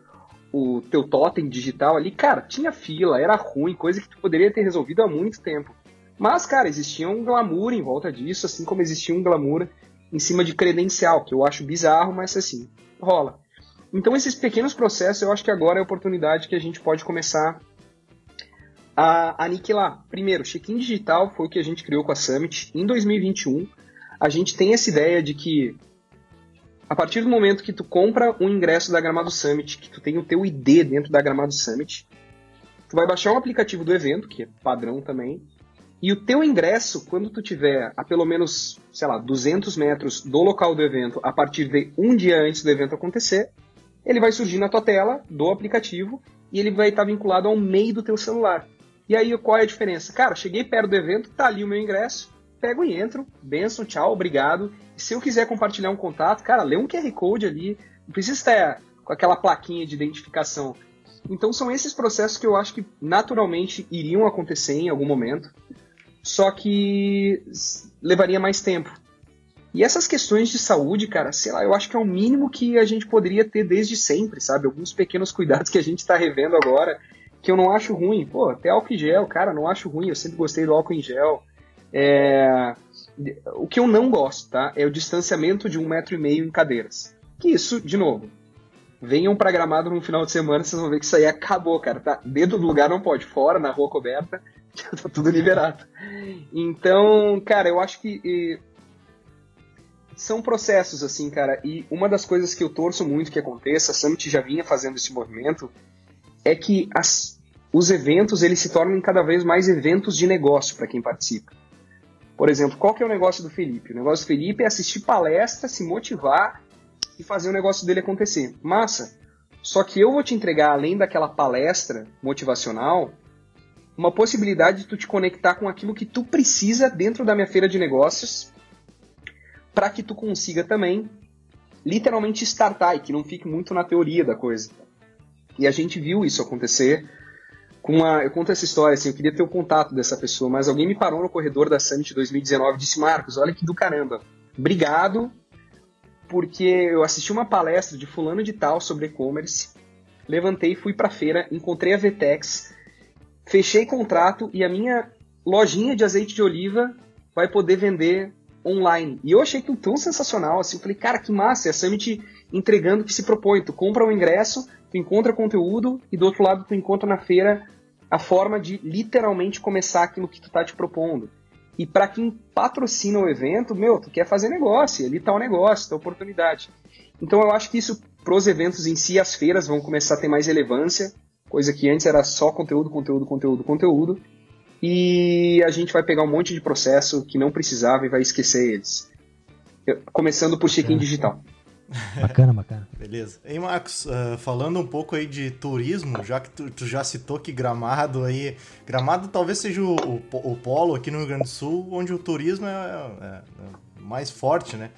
o teu totem digital ali, cara, tinha fila, era ruim, coisa que tu poderia ter resolvido há muito tempo. Mas, cara, existia um glamour em volta disso, assim como existia um glamour em cima de credencial, que eu acho bizarro, mas assim, rola. Então, esses pequenos processos, eu acho que agora é a oportunidade que a gente pode começar a aniquilar. Primeiro, check-in digital foi o que a gente criou com a Summit. Em 2021, a gente tem essa ideia de que a partir do momento que tu compra um ingresso da Gramado Summit, que tu tem o teu ID dentro da Gramado Summit, tu vai baixar um aplicativo do evento, que é padrão também, e o teu ingresso, quando tu tiver a pelo menos, sei lá, 200 metros do local do evento, a partir de um dia antes do evento acontecer, ele vai surgir na tua tela do aplicativo e ele vai estar vinculado ao meio do teu celular. E aí, qual é a diferença? Cara, cheguei perto do evento, tá ali o meu ingresso, pego e entro, benção, tchau, obrigado. E se eu quiser compartilhar um contato, cara, lê um QR Code ali, não precisa estar com aquela plaquinha de identificação. Então são esses processos que eu acho que naturalmente iriam acontecer em algum momento, só que levaria mais tempo. E essas questões de saúde, cara, sei lá, eu acho que é o mínimo que a gente poderia ter desde sempre, sabe? Alguns pequenos cuidados que a gente está revendo agora que eu não acho ruim. Pô, até álcool em gel, cara, não acho ruim. Eu sempre gostei do álcool em gel. É... O que eu não gosto, tá? É o distanciamento de um metro e meio em cadeiras. Que isso, de novo, venham pra gramado no final de semana, vocês vão ver que isso aí acabou, cara. Tá? Dentro do lugar não pode, fora, na rua coberta, tá tudo liberado. Então, cara, eu acho que e... são processos, assim, cara. E uma das coisas que eu torço muito que aconteça, a Summit já vinha fazendo esse movimento, é que as, os eventos eles se tornem cada vez mais eventos de negócio para quem participa. Por exemplo, qual que é o negócio do Felipe? O negócio do Felipe é assistir palestra, se motivar e fazer o negócio dele acontecer. Massa. Só que eu vou te entregar, além daquela palestra motivacional, uma possibilidade de tu te conectar com aquilo que tu precisa dentro da minha feira de negócios para que tu consiga também literalmente startar e que não fique muito na teoria da coisa. E a gente viu isso acontecer com. Eu conto essa história, assim, eu queria ter o contato dessa pessoa, mas alguém me parou no corredor da Summit 2019 e disse: Marcos, olha que do caramba. Obrigado, porque eu assisti uma palestra de fulano de tal sobre e-commerce, levantei, fui pra feira, encontrei a Vtex, fechei contrato e a minha lojinha de azeite de oliva vai poder vender online. E eu achei tão sensacional, assim, eu falei, cara, que massa, é a Summit entregando o que se propõe. Tu compra um ingresso, tu encontra conteúdo e do outro lado tu encontra na feira a forma de literalmente começar aquilo que tu tá te propondo. E para quem patrocina o evento, meu, tu quer fazer negócio, ali tá o negócio, tá a oportunidade. Então eu acho que isso pros eventos em si, as feiras vão começar a ter mais relevância, coisa que antes era só conteúdo, conteúdo, conteúdo, conteúdo. E a gente vai pegar um monte de processo que não precisava e vai esquecer eles. Começando por check-in digital. Bacana, bacana. Beleza. E Marcos, uh, falando um pouco aí de turismo, já que tu, tu, já citou que Gramado aí... Gramado talvez seja o, o, o, polo aqui no Rio Grande do Sul, onde o turismo é, é, é mais forte, né?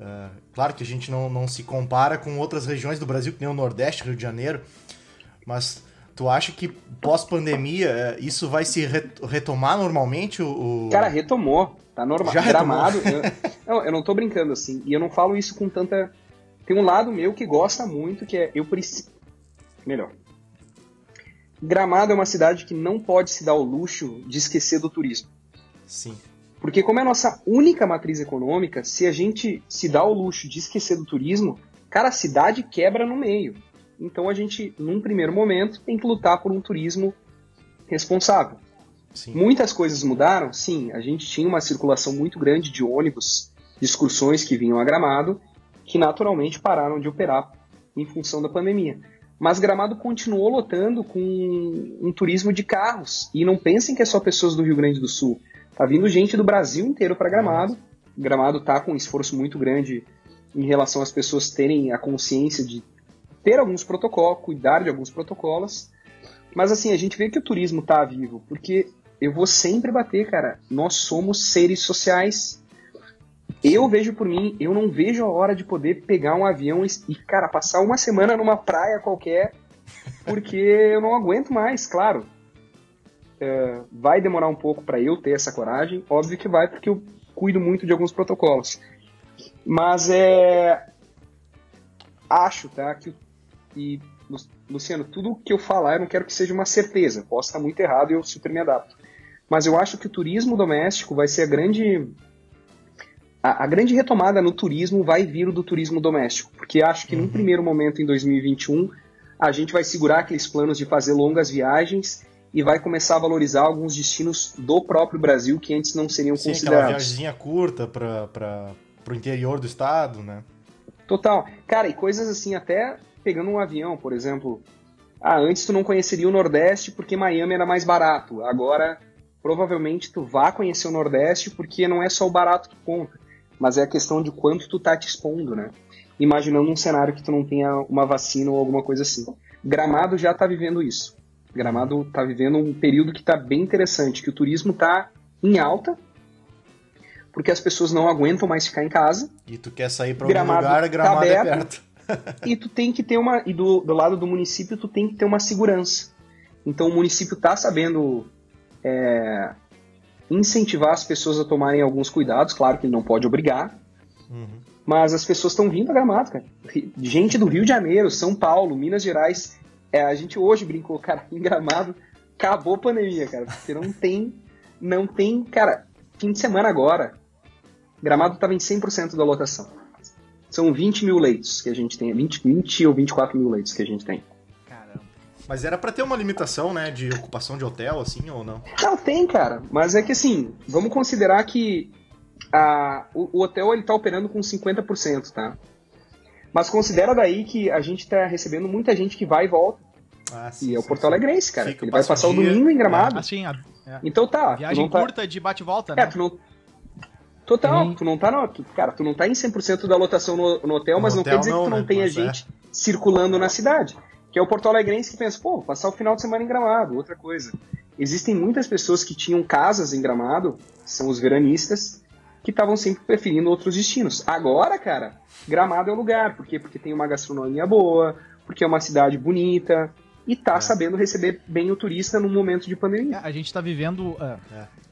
Uh, claro que a gente não, não se compara com outras regiões do Brasil, que nem o Nordeste, Rio de Janeiro, mas tu acha que pós-pandemia é, isso vai se retomar normalmente? O, Cara, retomou. Tá normal. Já Gramado. eu, não, eu não tô brincando assim. E eu não falo isso com tanta. Tem um lado meu que gosta muito, que é eu preciso. Melhor. Gramado é uma cidade que não pode se dar o luxo de esquecer do turismo. Sim. Porque como é a nossa única matriz econômica, se a gente se dá o luxo de esquecer do turismo, cara, a cidade quebra no meio. Então a gente, num primeiro momento, tem que lutar por um turismo responsável. Sim. Muitas coisas mudaram? Sim, a gente tinha uma circulação muito grande de ônibus, de excursões que vinham a Gramado, que naturalmente pararam de operar em função da pandemia. Mas Gramado continuou lotando com um turismo de carros. E não pensem que é só pessoas do Rio Grande do Sul. Tá vindo gente do Brasil inteiro para Gramado. Gramado tá com um esforço muito grande em relação às pessoas terem a consciência de ter alguns protocolos, cuidar de alguns protocolos. Mas assim, a gente vê que o turismo tá vivo, porque eu vou sempre bater, cara. Nós somos seres sociais. Eu vejo por mim, eu não vejo a hora de poder pegar um avião e, cara, passar uma semana numa praia qualquer, porque eu não aguento mais, claro. É, vai demorar um pouco para eu ter essa coragem, óbvio que vai, porque eu cuido muito de alguns protocolos. Mas é. Acho, tá? Que, e, Luciano, tudo que eu falar eu não quero que seja uma certeza. Posso estar muito errado e eu super me adapto. Mas eu acho que o turismo doméstico vai ser a grande. A, a grande retomada no turismo vai vir do turismo doméstico. Porque acho que uhum. num primeiro momento, em 2021, a gente vai segurar aqueles planos de fazer longas viagens e vai começar a valorizar alguns destinos do próprio Brasil que antes não seriam Sim, considerados. Aquela viagemzinha curta para o interior do estado, né? Total. Cara, e coisas assim, até pegando um avião, por exemplo. Ah, antes tu não conheceria o Nordeste porque Miami era mais barato. Agora provavelmente tu vá conhecer o Nordeste porque não é só o barato que conta, mas é a questão de quanto tu tá te expondo, né? Imaginando um cenário que tu não tenha uma vacina ou alguma coisa assim. Gramado já tá vivendo isso. Gramado tá vivendo um período que tá bem interessante, que o turismo tá em alta, porque as pessoas não aguentam mais ficar em casa. E tu quer sair para algum lugar, Gramado tá é perto. e tu tem que ter uma. E do, do lado do município, tu tem que ter uma segurança. Então o município tá sabendo é, incentivar as pessoas a tomarem alguns cuidados, claro que ele não pode obrigar. Uhum. Mas as pessoas estão vindo a Gramado, cara. Gente do Rio de Janeiro, São Paulo, Minas Gerais. É, a gente hoje brincou, cara, em Gramado acabou a pandemia, cara. Porque não tem. Não tem. Cara, fim de semana agora. Gramado estava em 100% da lotação. São 20 mil leitos que a gente tem. 20, 20 ou 24 mil leitos que a gente tem. Mas era para ter uma limitação, né, de ocupação de hotel, assim, ou não? Não, tem, cara. Mas é que assim, vamos considerar que a, o, o hotel ele tá operando com 50%, tá? Mas considera daí que a gente tá recebendo muita gente que vai e volta. Ah, sim, e é o Porto Alegrense, cara. Fica, ele vai passar o, domingo em Gramado. É, assim, a, é. Então tá. Viagem tá... curta de bate-volta, né? É, tu não, Total, tu não tá no, tu, cara, tu não tá em 100% da lotação no, no hotel, no mas hotel não quer dizer não, que tu não né? tenha mas é. gente é. circulando na cidade. Que é o Porto Alegrense que pensa, pô, passar o final de semana em Gramado, outra coisa. Existem muitas pessoas que tinham casas em Gramado, são os veranistas, que estavam sempre preferindo outros destinos. Agora, cara, Gramado é o lugar. Por quê? Porque tem uma gastronomia boa, porque é uma cidade bonita, e tá é. sabendo receber bem o turista num momento de pandemia. A gente tá vivendo. Uh, é um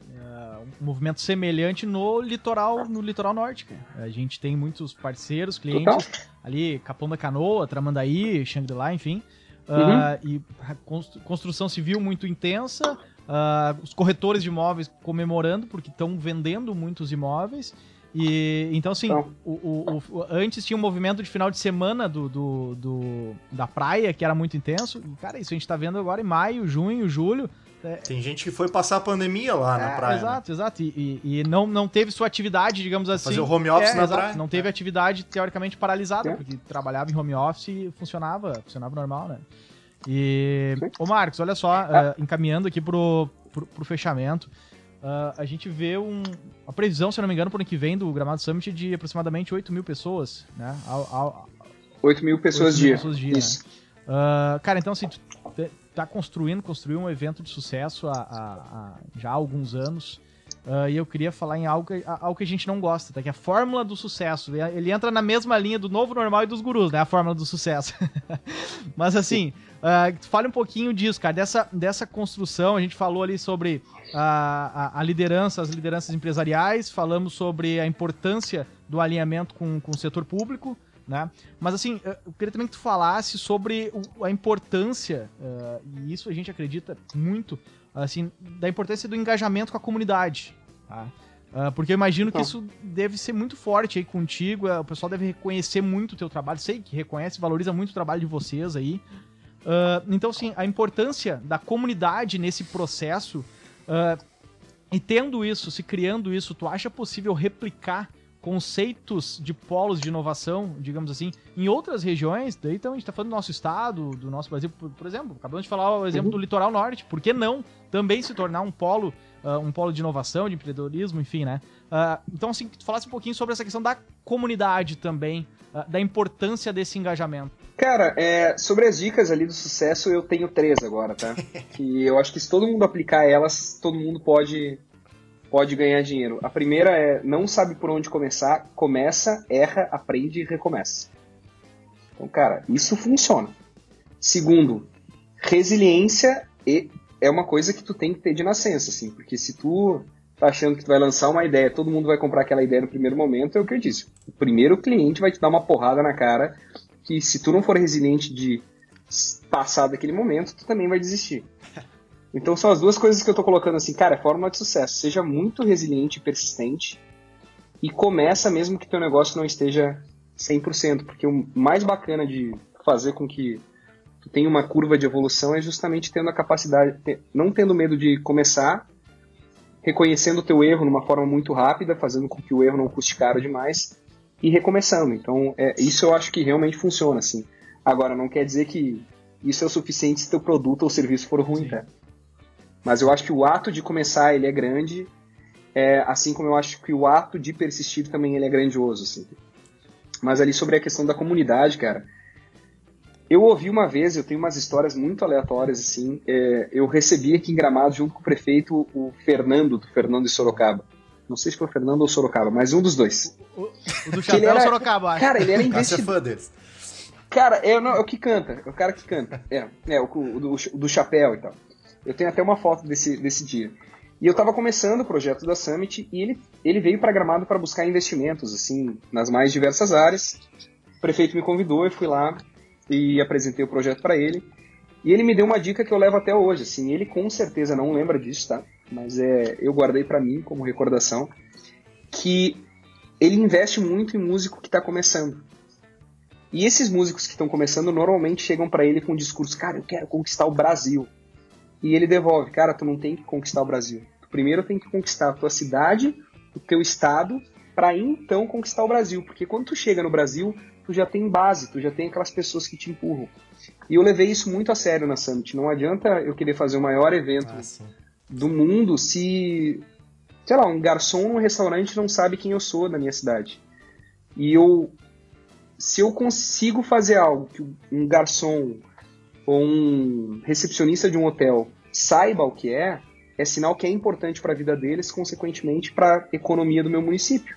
movimento semelhante no litoral, no litoral norte. Cara. A gente tem muitos parceiros, clientes Total. ali, Capão da Canoa, Tramandaí, Shangri-La, enfim. Uhum. Uh, e construção civil muito intensa, uh, os corretores de imóveis comemorando porque estão vendendo muitos imóveis. E então, assim, então. o, o, o, antes tinha um movimento de final de semana do, do, do, da praia que era muito intenso. E, cara, isso a gente tá vendo agora em maio, junho, julho. É. Tem gente que foi passar a pandemia lá é, na praia. Exato, né? exato. E, e, não, não teve sua atividade, digamos assim. Fazer o home office é, na exato, praia. Não teve atividade teoricamente paralisada, é. porque trabalhava em home office e funcionava, funcionava normal, né? E. Ô Marcos, olha só, uh, encaminhando aqui pro, pro, pro fechamento. Uh, a gente vê um, a previsão, se não me engano, para o ano que vem do Gramado Summit de aproximadamente 8 mil pessoas, né? Ao, ao, 8 mil pessoas 8 mil dia. Pessoas dia Isso. Né? Uh, cara, então assim, está construindo, construiu um evento de sucesso há, há, há já há alguns anos. Uh, e eu queria falar em algo que, algo que a gente não gosta, tá? que é a fórmula do sucesso. Ele entra na mesma linha do novo normal e dos gurus, né? A fórmula do sucesso. Mas assim, uh, fale um pouquinho disso, cara, dessa, dessa construção. A gente falou ali sobre a, a, a, liderança, as lideranças empresariais, falamos sobre a importância do alinhamento com, com o setor público né? Mas assim, eu queria também que tu falasse sobre a importância, uh, e isso a gente acredita muito, assim, da importância do engajamento com a comunidade, tá? Uh, porque eu imagino que isso deve ser muito forte aí contigo, uh, o pessoal deve reconhecer muito o teu trabalho, sei que reconhece, valoriza muito o trabalho de vocês aí. então, assim, a importância da comunidade nesse processo, e tendo isso, se criando isso, tu acha possível replicar conceitos de polos de inovação, digamos assim, em outras regiões, daí então a gente está falando do nosso estado, do nosso Brasil, por, por exemplo, acabamos de falar o exemplo uhum. do litoral norte, por que não também se tornar um polo, uh, um polo de inovação, de empreendedorismo, enfim, né? Uh, então, assim, que tu falasse um pouquinho sobre essa questão da comunidade também, uh, da importância desse engajamento. Cara, é, sobre as dicas ali do sucesso, eu tenho três agora, tá? que eu acho que se todo mundo aplicar elas, todo mundo pode pode ganhar dinheiro. A primeira é não sabe por onde começar, começa, erra, aprende e recomeça. Então, cara, isso funciona. Segundo, resiliência é uma coisa que tu tem que ter de nascença, assim, porque se tu tá achando que tu vai lançar uma ideia, todo mundo vai comprar aquela ideia no primeiro momento, é o que eu disse. O primeiro cliente vai te dar uma porrada na cara que se tu não for resiliente de passar daquele momento, tu também vai desistir. Então são as duas coisas que eu tô colocando assim, cara, é fórmula de sucesso. Seja muito resiliente e persistente e começa mesmo que teu negócio não esteja 100%, porque o mais bacana de fazer com que tu tenha uma curva de evolução é justamente tendo a capacidade, não tendo medo de começar, reconhecendo o teu erro numa forma muito rápida, fazendo com que o erro não custe caro demais e recomeçando. Então, é, isso eu acho que realmente funciona assim. Agora, não quer dizer que isso é o suficiente se teu produto ou serviço for ruim, tá? Mas eu acho que o ato de começar ele é grande, é, assim como eu acho que o ato de persistir também ele é grandioso. Assim. Mas ali sobre a questão da comunidade, cara, Eu ouvi uma vez, eu tenho umas histórias muito aleatórias, assim. É, eu recebi aqui em Gramado, junto com o prefeito, o Fernando, do Fernando de Sorocaba. Não sei se foi o Fernando ou Sorocaba, mas um dos dois. O, o do chapéu era, Sorocaba. Cara, ele era é investidor. Cara, é, não, é o que canta, é o cara que canta. É, é o, o do, o do chapéu e tal. Eu tenho até uma foto desse, desse dia. E eu tava começando o projeto da Summit e ele, ele veio para Gramado para buscar investimentos, assim, nas mais diversas áreas. O prefeito me convidou, eu fui lá e apresentei o projeto para ele. E ele me deu uma dica que eu levo até hoje, assim, ele com certeza não lembra disso, tá? Mas é, eu guardei para mim como recordação que ele investe muito em músico que tá começando. E esses músicos que estão começando normalmente chegam para ele com um discurso, cara, eu quero conquistar o Brasil. E ele devolve, cara, tu não tem que conquistar o Brasil. Tu primeiro tem que conquistar a tua cidade, o teu estado, para então conquistar o Brasil. Porque quando tu chega no Brasil, tu já tem base, tu já tem aquelas pessoas que te empurram. E eu levei isso muito a sério na Summit. Não adianta eu querer fazer o maior evento Ah, sim. do mundo se, sei lá, um garçom num restaurante não sabe quem eu sou na minha cidade. E eu, se eu consigo fazer algo que um garçom ou um recepcionista de um hotel saiba o que é, é sinal que é importante para a vida deles, consequentemente para a economia do meu município.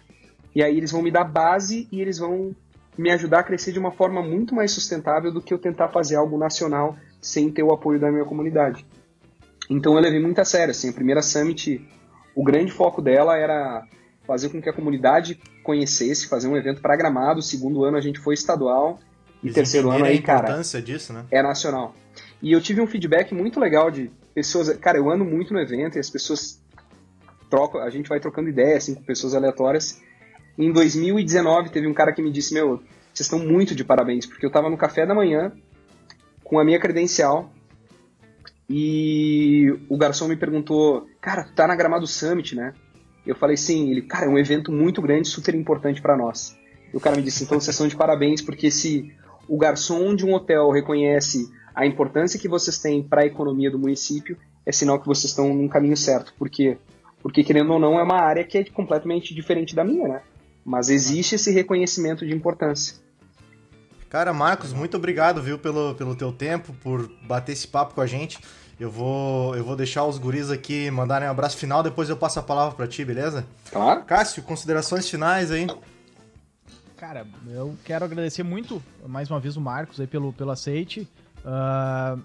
E aí eles vão me dar base e eles vão me ajudar a crescer de uma forma muito mais sustentável do que eu tentar fazer algo nacional sem ter o apoio da minha comunidade. Então eu levei muito a sério, assim, a primeira Summit, o grande foco dela era fazer com que a comunidade conhecesse, fazer um evento para Gramado, o segundo ano a gente foi estadual, e Eles terceiro ano aí, a cara, importância disso, né? é nacional. E eu tive um feedback muito legal de pessoas, cara, eu ando muito no evento e as pessoas trocam, a gente vai trocando ideia assim com pessoas aleatórias. Em 2019 teve um cara que me disse, meu, vocês estão muito de parabéns, porque eu tava no café da manhã com a minha credencial e o garçom me perguntou, cara, tu tá na Gramado Summit, né? Eu falei, sim. Ele, cara, é um evento muito grande, super importante para nós. E o cara me disse, então vocês são de parabéns, porque se o garçom de um hotel reconhece a importância que vocês têm para a economia do município, é sinal que vocês estão num caminho certo. Por quê? Porque, querendo ou não, é uma área que é completamente diferente da minha, né? Mas existe esse reconhecimento de importância. Cara, Marcos, muito obrigado, viu, pelo, pelo teu tempo, por bater esse papo com a gente. Eu vou, eu vou deixar os guris aqui mandarem um abraço final, depois eu passo a palavra pra ti, beleza? Claro? Cássio, considerações finais aí. Cara, eu quero agradecer muito, mais uma vez, o Marcos aí pelo, pelo aceite. Ah,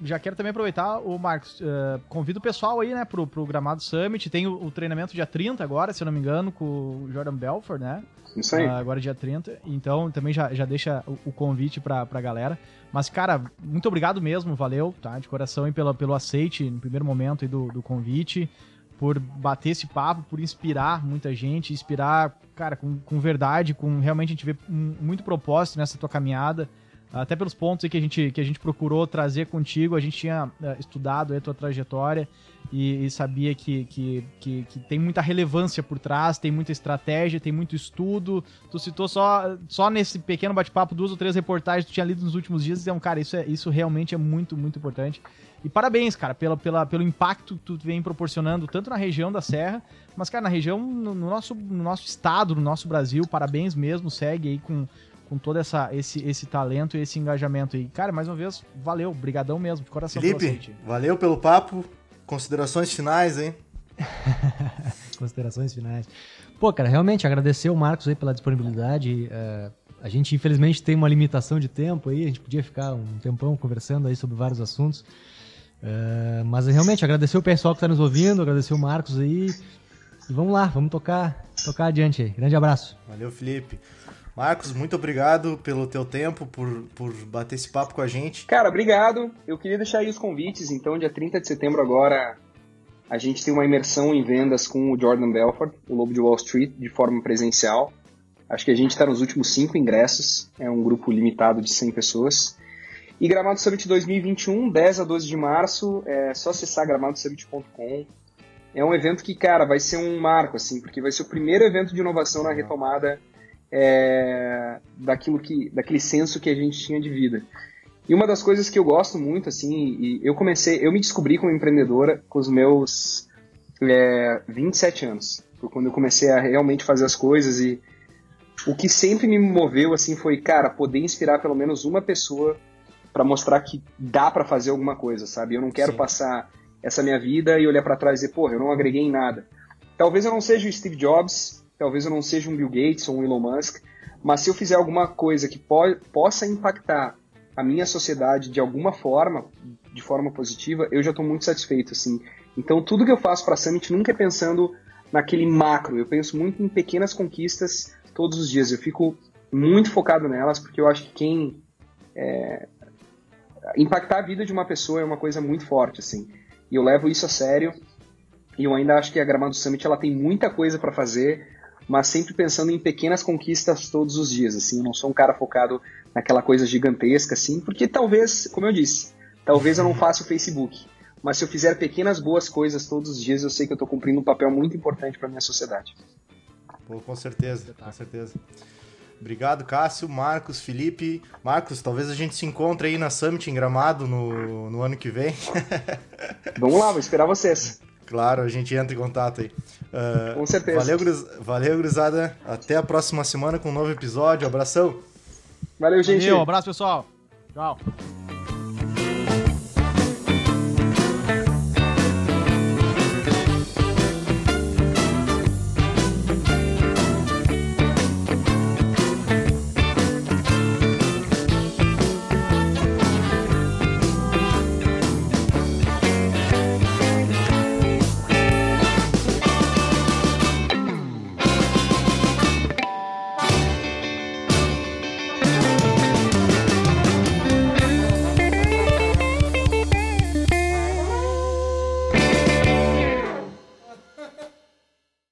já quero também aproveitar, o Marcos, ah, convido o pessoal aí, né, pro, pro Gramado Summit. Tem o, o treinamento dia 30 agora, se eu não me engano, com o Jordan Belfort, né? Isso aí. Ah, agora dia 30. Então também já, já deixa o, o convite pra, pra galera. Mas, cara, muito obrigado mesmo, valeu, tá? De coração aí pelo, pelo aceite no primeiro momento aí do, do convite. Por bater esse papo, por inspirar muita gente, inspirar, cara, com, com verdade, com realmente a gente vê muito propósito nessa tua caminhada. Até pelos pontos que a gente, que a gente procurou trazer contigo, a gente tinha eh, estudado a tua trajetória e, e sabia que, que, que, que tem muita relevância por trás, tem muita estratégia, tem muito estudo. Tu citou só, só nesse pequeno bate-papo duas ou três reportagens que tu tinha lido nos últimos dias. Então, cara, isso, é, isso realmente é muito, muito importante. E parabéns, cara, pela, pela, pelo impacto que tu vem proporcionando, tanto na região da Serra, mas, cara, na região, no, no nosso, no nosso estado, no nosso Brasil. Parabéns mesmo, segue aí com, com todo essa, esse, esse talento e esse engajamento aí. Cara, mais uma vez, valeu, brigadão mesmo, de coração Felipe, valeu pelo papo. Considerações finais, hein? Considerações finais. Pô, cara, realmente agradecer o Marcos aí pela disponibilidade. é, a gente, infelizmente, tem uma limitação de tempo aí. A gente podia ficar um tempão conversando aí sobre vários assuntos. É, mas realmente agradecer o pessoal que está nos ouvindo, agradecer o Marcos aí. E vamos lá, vamos tocar, tocar adiante aí. Grande abraço. Valeu, Felipe. Marcos, muito obrigado pelo teu tempo, por, por bater esse papo com a gente. Cara, obrigado. Eu queria deixar aí os convites. Então, dia 30 de setembro agora, a gente tem uma imersão em vendas com o Jordan Belfort, o Lobo de Wall Street, de forma presencial. Acho que a gente está nos últimos cinco ingressos. É um grupo limitado de 100 pessoas. E Gramado Summit 2021, 10 a 12 de março, é só acessar gramadosummit.com. É um evento que, cara, vai ser um marco, assim, porque vai ser o primeiro evento de inovação na retomada é, daquilo que, daquele senso que a gente tinha de vida. E uma das coisas que eu gosto muito, assim, e eu comecei, eu me descobri como empreendedora com os meus é, 27 anos. Foi quando eu comecei a realmente fazer as coisas e o que sempre me moveu, assim, foi, cara, poder inspirar pelo menos uma pessoa para mostrar que dá para fazer alguma coisa, sabe? Eu não quero Sim. passar essa minha vida e olhar para trás e dizer, porra, eu não agreguei em nada. Talvez eu não seja o Steve Jobs, talvez eu não seja um Bill Gates ou um Elon Musk, mas se eu fizer alguma coisa que po possa impactar a minha sociedade de alguma forma, de forma positiva, eu já estou muito satisfeito, assim. Então tudo que eu faço para a Summit nunca é pensando naquele macro, eu penso muito em pequenas conquistas todos os dias. Eu fico muito focado nelas porque eu acho que quem é, impactar a vida de uma pessoa é uma coisa muito forte, assim. E eu levo isso a sério. E eu ainda acho que a Gramado Summit ela tem muita coisa para fazer, mas sempre pensando em pequenas conquistas todos os dias, assim. Eu não sou um cara focado naquela coisa gigantesca, assim, porque talvez, como eu disse, talvez eu não faça o Facebook, mas se eu fizer pequenas boas coisas todos os dias, eu sei que eu estou cumprindo um papel muito importante para minha sociedade. Com certeza, com certeza. Obrigado, Cássio, Marcos, Felipe. Marcos, talvez a gente se encontre aí na Summit em Gramado no, no ano que vem. Vamos lá, vou esperar vocês. Claro, a gente entra em contato aí. Uh, Com certeza. Valeu, gruz... valeu, gurizada. Até a próxima semana com um novo episódio. Abração. Valeu, gente. Valeu, abraço, pessoal. Tchau.